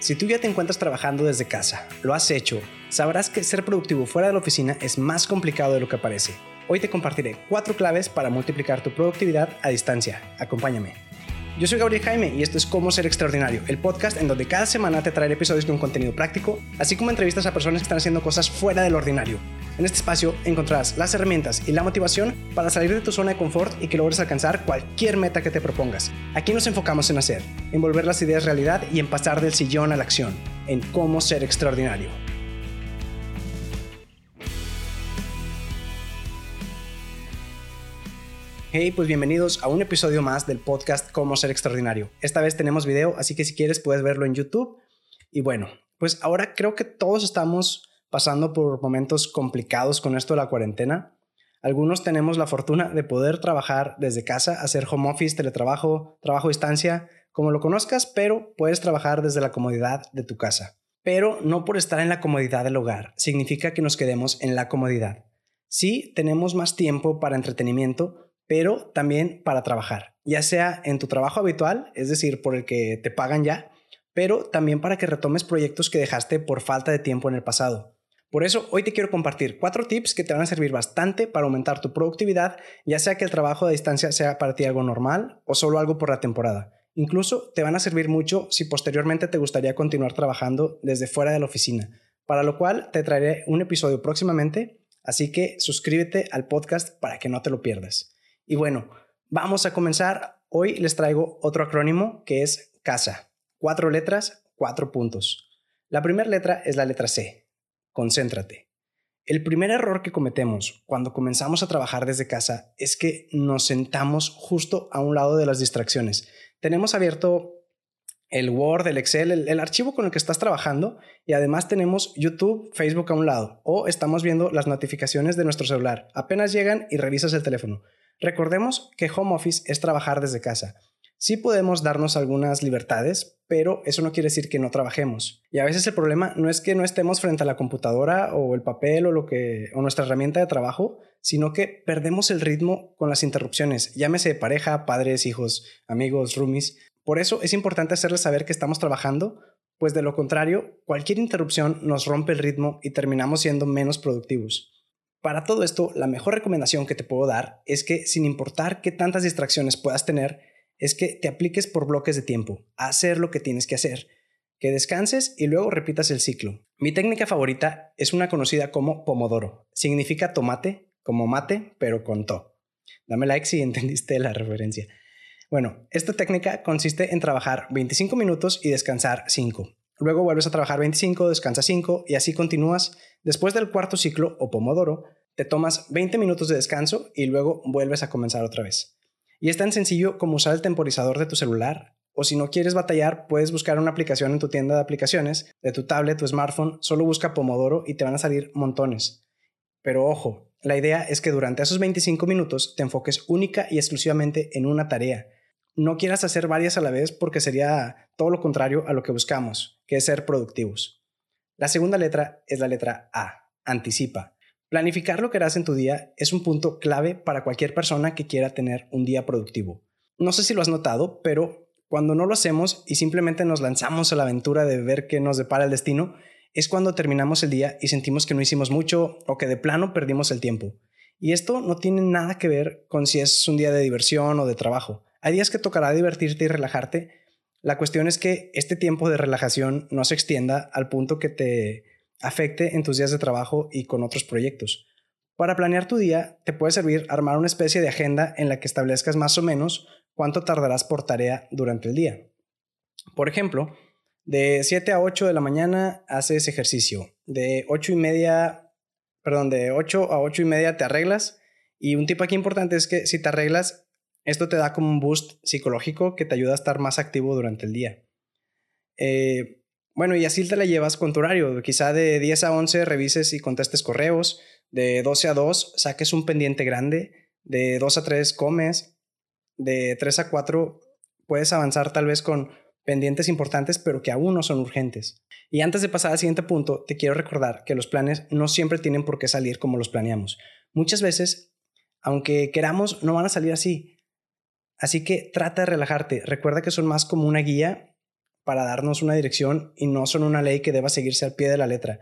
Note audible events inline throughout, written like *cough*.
Si tú ya te encuentras trabajando desde casa, lo has hecho, sabrás que ser productivo fuera de la oficina es más complicado de lo que parece. Hoy te compartiré cuatro claves para multiplicar tu productividad a distancia. Acompáñame. Yo soy Gabriel Jaime y esto es Cómo Ser Extraordinario, el podcast en donde cada semana te traeré episodios un contenido práctico, así como entrevistas a personas que están haciendo cosas fuera del ordinario. En este espacio encontrarás las herramientas y la motivación para salir de tu zona de confort y que logres alcanzar cualquier meta que te propongas. Aquí nos enfocamos en hacer, en volver las ideas realidad y en pasar del sillón a la acción, en cómo ser extraordinario. Hey, pues bienvenidos a un episodio más del podcast Cómo ser extraordinario. Esta vez tenemos video, así que si quieres puedes verlo en YouTube. Y bueno, pues ahora creo que todos estamos pasando por momentos complicados con esto de la cuarentena. Algunos tenemos la fortuna de poder trabajar desde casa, hacer home office, teletrabajo, trabajo a distancia, como lo conozcas, pero puedes trabajar desde la comodidad de tu casa. Pero no por estar en la comodidad del hogar significa que nos quedemos en la comodidad. Sí, tenemos más tiempo para entretenimiento, pero también para trabajar, ya sea en tu trabajo habitual, es decir, por el que te pagan ya, pero también para que retomes proyectos que dejaste por falta de tiempo en el pasado. Por eso hoy te quiero compartir cuatro tips que te van a servir bastante para aumentar tu productividad, ya sea que el trabajo a distancia sea para ti algo normal o solo algo por la temporada. Incluso te van a servir mucho si posteriormente te gustaría continuar trabajando desde fuera de la oficina, para lo cual te traeré un episodio próximamente, así que suscríbete al podcast para que no te lo pierdas. Y bueno, vamos a comenzar. Hoy les traigo otro acrónimo que es CASA. Cuatro letras, cuatro puntos. La primera letra es la letra C. Concéntrate. El primer error que cometemos cuando comenzamos a trabajar desde casa es que nos sentamos justo a un lado de las distracciones. Tenemos abierto el Word, el Excel, el, el, archivo con el que estás trabajando y además tenemos YouTube, Facebook a un lado o estamos viendo las notificaciones de nuestro celular. Apenas llegan y revisas el teléfono. Recordemos que home office es trabajar desde casa. Sí podemos darnos algunas libertades, pero eso no quiere decir que no trabajemos. Y a veces el problema no es que no estemos frente a la computadora o el papel o lo que o nuestra herramienta de trabajo, sino que perdemos el ritmo con las interrupciones, llámese pareja, padres, hijos, amigos, roomies. Por eso es importante hacerles saber que estamos trabajando, pues de lo contrario, cualquier interrupción nos rompe el ritmo y terminamos siendo menos productivos. Para todo esto, la mejor recomendación que te puedo dar es que sin importar qué tantas distracciones puedas tener, es que te apliques por bloques de tiempo, hacer lo que tienes que hacer, que descanses y luego repitas el ciclo. Mi técnica favorita es una conocida como Pomodoro. Significa tomate, como mate, pero con to. Dame like si *laughs* entendiste la referencia. Bueno, esta técnica consiste en trabajar 25 minutos y descansar 5. Luego vuelves a trabajar 25, descansas 5 y así continúas. Después del cuarto ciclo o pomodoro, te tomas 20 minutos de descanso y luego vuelves a comenzar otra vez. Y es tan sencillo como usar el temporizador de tu celular. O si no quieres batallar, puedes buscar una aplicación en tu tienda de aplicaciones, de tu tablet, tu smartphone, solo busca Pomodoro y te van a salir montones. Pero ojo, la idea es que durante esos 25 minutos te enfoques única y exclusivamente en una tarea no quieras hacer varias a la vez porque sería todo lo contrario a lo que buscamos, que es ser productivos. La segunda letra es la letra A, anticipa. Planificar lo que harás en tu día es un punto clave para cualquier persona que quiera tener un día productivo. No sé si lo has notado, pero cuando no lo hacemos y simplemente nos lanzamos a la aventura de ver qué nos depara el destino, es cuando terminamos el día y sentimos que no hicimos mucho o que de plano perdimos el tiempo. Y esto no tiene nada que ver con si es un día de diversión o de trabajo. Hay días que tocará divertirte y relajarte. La cuestión es que este tiempo de relajación no se extienda al punto que te afecte en tus días de trabajo y con otros proyectos. Para planear tu día, te puede servir armar una especie de agenda en la que establezcas más o menos cuánto tardarás por tarea durante el día. Por ejemplo, de 7 a 8 de la mañana haces ejercicio. De 8 y media, perdón, de 8 a 8 y media te arreglas. Y un tip aquí importante es que si te arreglas, esto te da como un boost psicológico que te ayuda a estar más activo durante el día. Eh, bueno, y así te la llevas con tu horario. Quizá de 10 a 11 revises y contestes correos. De 12 a 2 saques un pendiente grande. De 2 a 3 comes. De 3 a 4 puedes avanzar tal vez con pendientes importantes, pero que aún no son urgentes. Y antes de pasar al siguiente punto, te quiero recordar que los planes no siempre tienen por qué salir como los planeamos. Muchas veces, aunque queramos, no van a salir así. Así que trata de relajarte. Recuerda que son más como una guía para darnos una dirección y no son una ley que deba seguirse al pie de la letra.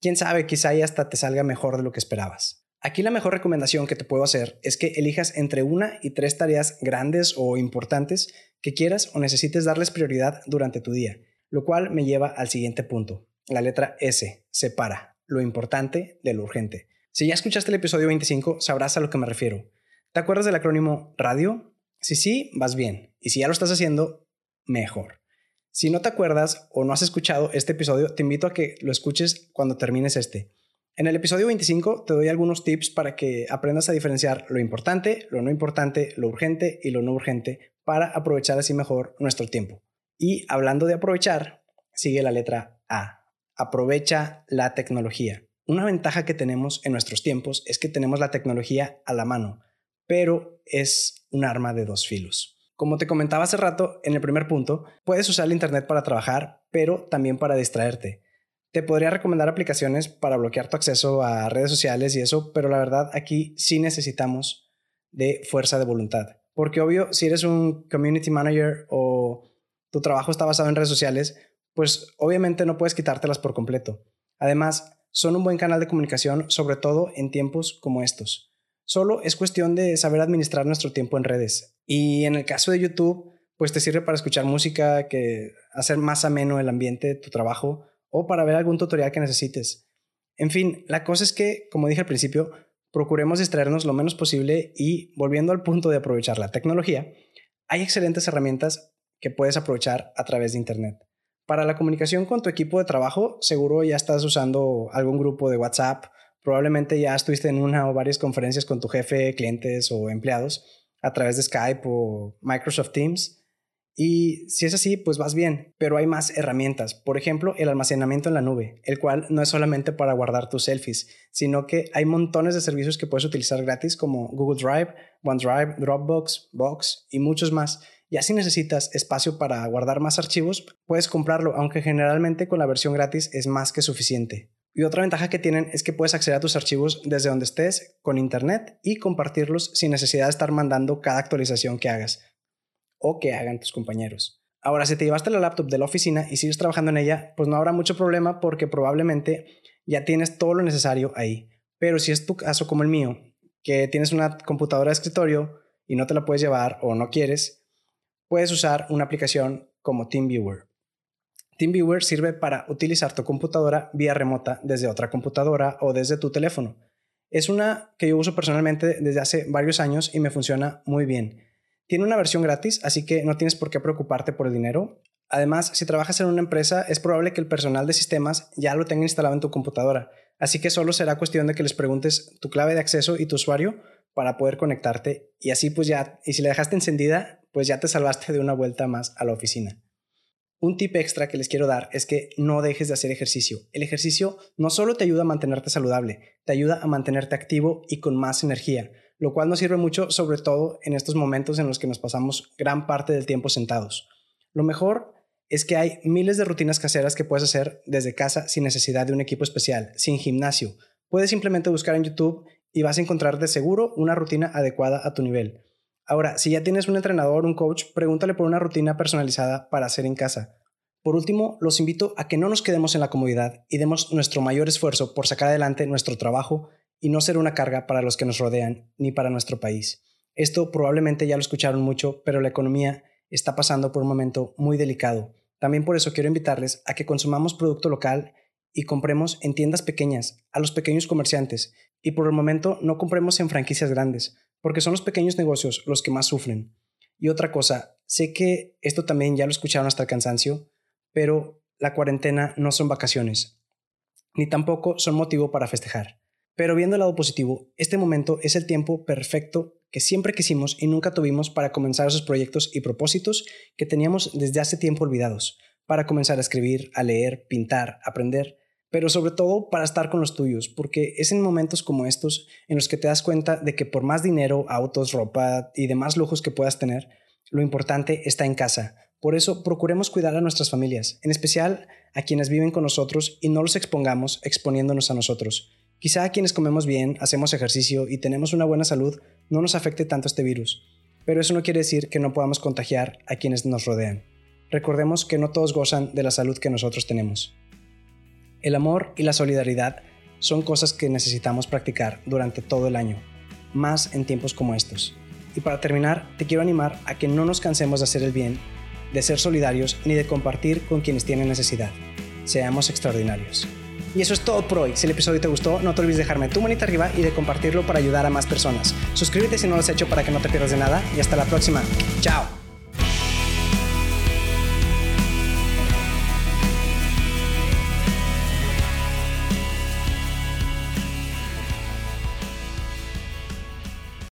Quién sabe, quizá hasta te salga mejor de lo que esperabas. Aquí la mejor recomendación que te puedo hacer es que elijas entre una y tres tareas grandes o importantes que quieras o necesites darles prioridad durante tu día, lo cual me lleva al siguiente punto. La letra S, separa lo importante de lo urgente. Si ya escuchaste el episodio 25, sabrás a lo que me refiero. ¿Te acuerdas del acrónimo radio? Si sí, vas bien. Y si ya lo estás haciendo, mejor. Si no te acuerdas o no has escuchado este episodio, te invito a que lo escuches cuando termines este. En el episodio 25 te doy algunos tips para que aprendas a diferenciar lo importante, lo no importante, lo urgente y lo no urgente para aprovechar así mejor nuestro tiempo. Y hablando de aprovechar, sigue la letra A. Aprovecha la tecnología. Una ventaja que tenemos en nuestros tiempos es que tenemos la tecnología a la mano, pero es un arma de dos filos. Como te comentaba hace rato en el primer punto, puedes usar el Internet para trabajar, pero también para distraerte. Te podría recomendar aplicaciones para bloquear tu acceso a redes sociales y eso, pero la verdad aquí sí necesitamos de fuerza de voluntad. Porque obvio, si eres un community manager o tu trabajo está basado en redes sociales, pues obviamente no puedes quitártelas por completo. Además, son un buen canal de comunicación, sobre todo en tiempos como estos. Solo es cuestión de saber administrar nuestro tiempo en redes. Y en el caso de YouTube, pues te sirve para escuchar música, que hacer más ameno el ambiente de tu trabajo o para ver algún tutorial que necesites. En fin, la cosa es que, como dije al principio, procuremos distraernos lo menos posible y, volviendo al punto de aprovechar la tecnología, hay excelentes herramientas que puedes aprovechar a través de Internet. Para la comunicación con tu equipo de trabajo, seguro ya estás usando algún grupo de WhatsApp Probablemente ya estuviste en una o varias conferencias con tu jefe, clientes o empleados a través de Skype o Microsoft Teams. Y si es así, pues vas bien, pero hay más herramientas. Por ejemplo, el almacenamiento en la nube, el cual no es solamente para guardar tus selfies, sino que hay montones de servicios que puedes utilizar gratis como Google Drive, OneDrive, Dropbox, Box y muchos más. Y así necesitas espacio para guardar más archivos, puedes comprarlo, aunque generalmente con la versión gratis es más que suficiente. Y otra ventaja que tienen es que puedes acceder a tus archivos desde donde estés con internet y compartirlos sin necesidad de estar mandando cada actualización que hagas o que hagan tus compañeros. Ahora, si te llevaste la laptop de la oficina y sigues trabajando en ella, pues no habrá mucho problema porque probablemente ya tienes todo lo necesario ahí. Pero si es tu caso como el mío, que tienes una computadora de escritorio y no te la puedes llevar o no quieres, puedes usar una aplicación como TeamViewer. TeamViewer sirve para utilizar tu computadora vía remota desde otra computadora o desde tu teléfono. Es una que yo uso personalmente desde hace varios años y me funciona muy bien. Tiene una versión gratis, así que no tienes por qué preocuparte por el dinero. Además, si trabajas en una empresa, es probable que el personal de sistemas ya lo tenga instalado en tu computadora, así que solo será cuestión de que les preguntes tu clave de acceso y tu usuario para poder conectarte y así pues ya, y si la dejaste encendida, pues ya te salvaste de una vuelta más a la oficina. Un tip extra que les quiero dar es que no dejes de hacer ejercicio. El ejercicio no solo te ayuda a mantenerte saludable, te ayuda a mantenerte activo y con más energía, lo cual nos sirve mucho sobre todo en estos momentos en los que nos pasamos gran parte del tiempo sentados. Lo mejor es que hay miles de rutinas caseras que puedes hacer desde casa sin necesidad de un equipo especial, sin gimnasio. Puedes simplemente buscar en YouTube y vas a encontrar de seguro una rutina adecuada a tu nivel. Ahora, si ya tienes un entrenador, un coach, pregúntale por una rutina personalizada para hacer en casa. Por último, los invito a que no nos quedemos en la comodidad y demos nuestro mayor esfuerzo por sacar adelante nuestro trabajo y no ser una carga para los que nos rodean ni para nuestro país. Esto probablemente ya lo escucharon mucho, pero la economía está pasando por un momento muy delicado. También por eso quiero invitarles a que consumamos producto local y compremos en tiendas pequeñas, a los pequeños comerciantes, y por el momento no compremos en franquicias grandes, porque son los pequeños negocios los que más sufren. Y otra cosa, sé que esto también ya lo escucharon hasta el cansancio, pero la cuarentena no son vacaciones, ni tampoco son motivo para festejar. Pero viendo el lado positivo, este momento es el tiempo perfecto que siempre quisimos y nunca tuvimos para comenzar esos proyectos y propósitos que teníamos desde hace tiempo olvidados, para comenzar a escribir, a leer, pintar, aprender, pero sobre todo para estar con los tuyos, porque es en momentos como estos en los que te das cuenta de que por más dinero, autos, ropa y demás lujos que puedas tener, lo importante está en casa. Por eso procuremos cuidar a nuestras familias, en especial a quienes viven con nosotros y no los expongamos exponiéndonos a nosotros. Quizá a quienes comemos bien, hacemos ejercicio y tenemos una buena salud no nos afecte tanto este virus, pero eso no quiere decir que no podamos contagiar a quienes nos rodean. recordemos que no todos gozan de la salud que nosotros tenemos. El amor y la solidaridad son cosas que necesitamos practicar durante todo el año, más en tiempos como estos. Y para terminar, te quiero animar a que no nos cansemos de hacer el bien, de ser solidarios ni de compartir con quienes tienen necesidad. Seamos extraordinarios. Y eso es todo por hoy. Si el episodio te gustó, no te olvides de dejarme tu manita arriba y de compartirlo para ayudar a más personas. Suscríbete si no lo has hecho para que no te pierdas de nada y hasta la próxima. Chao.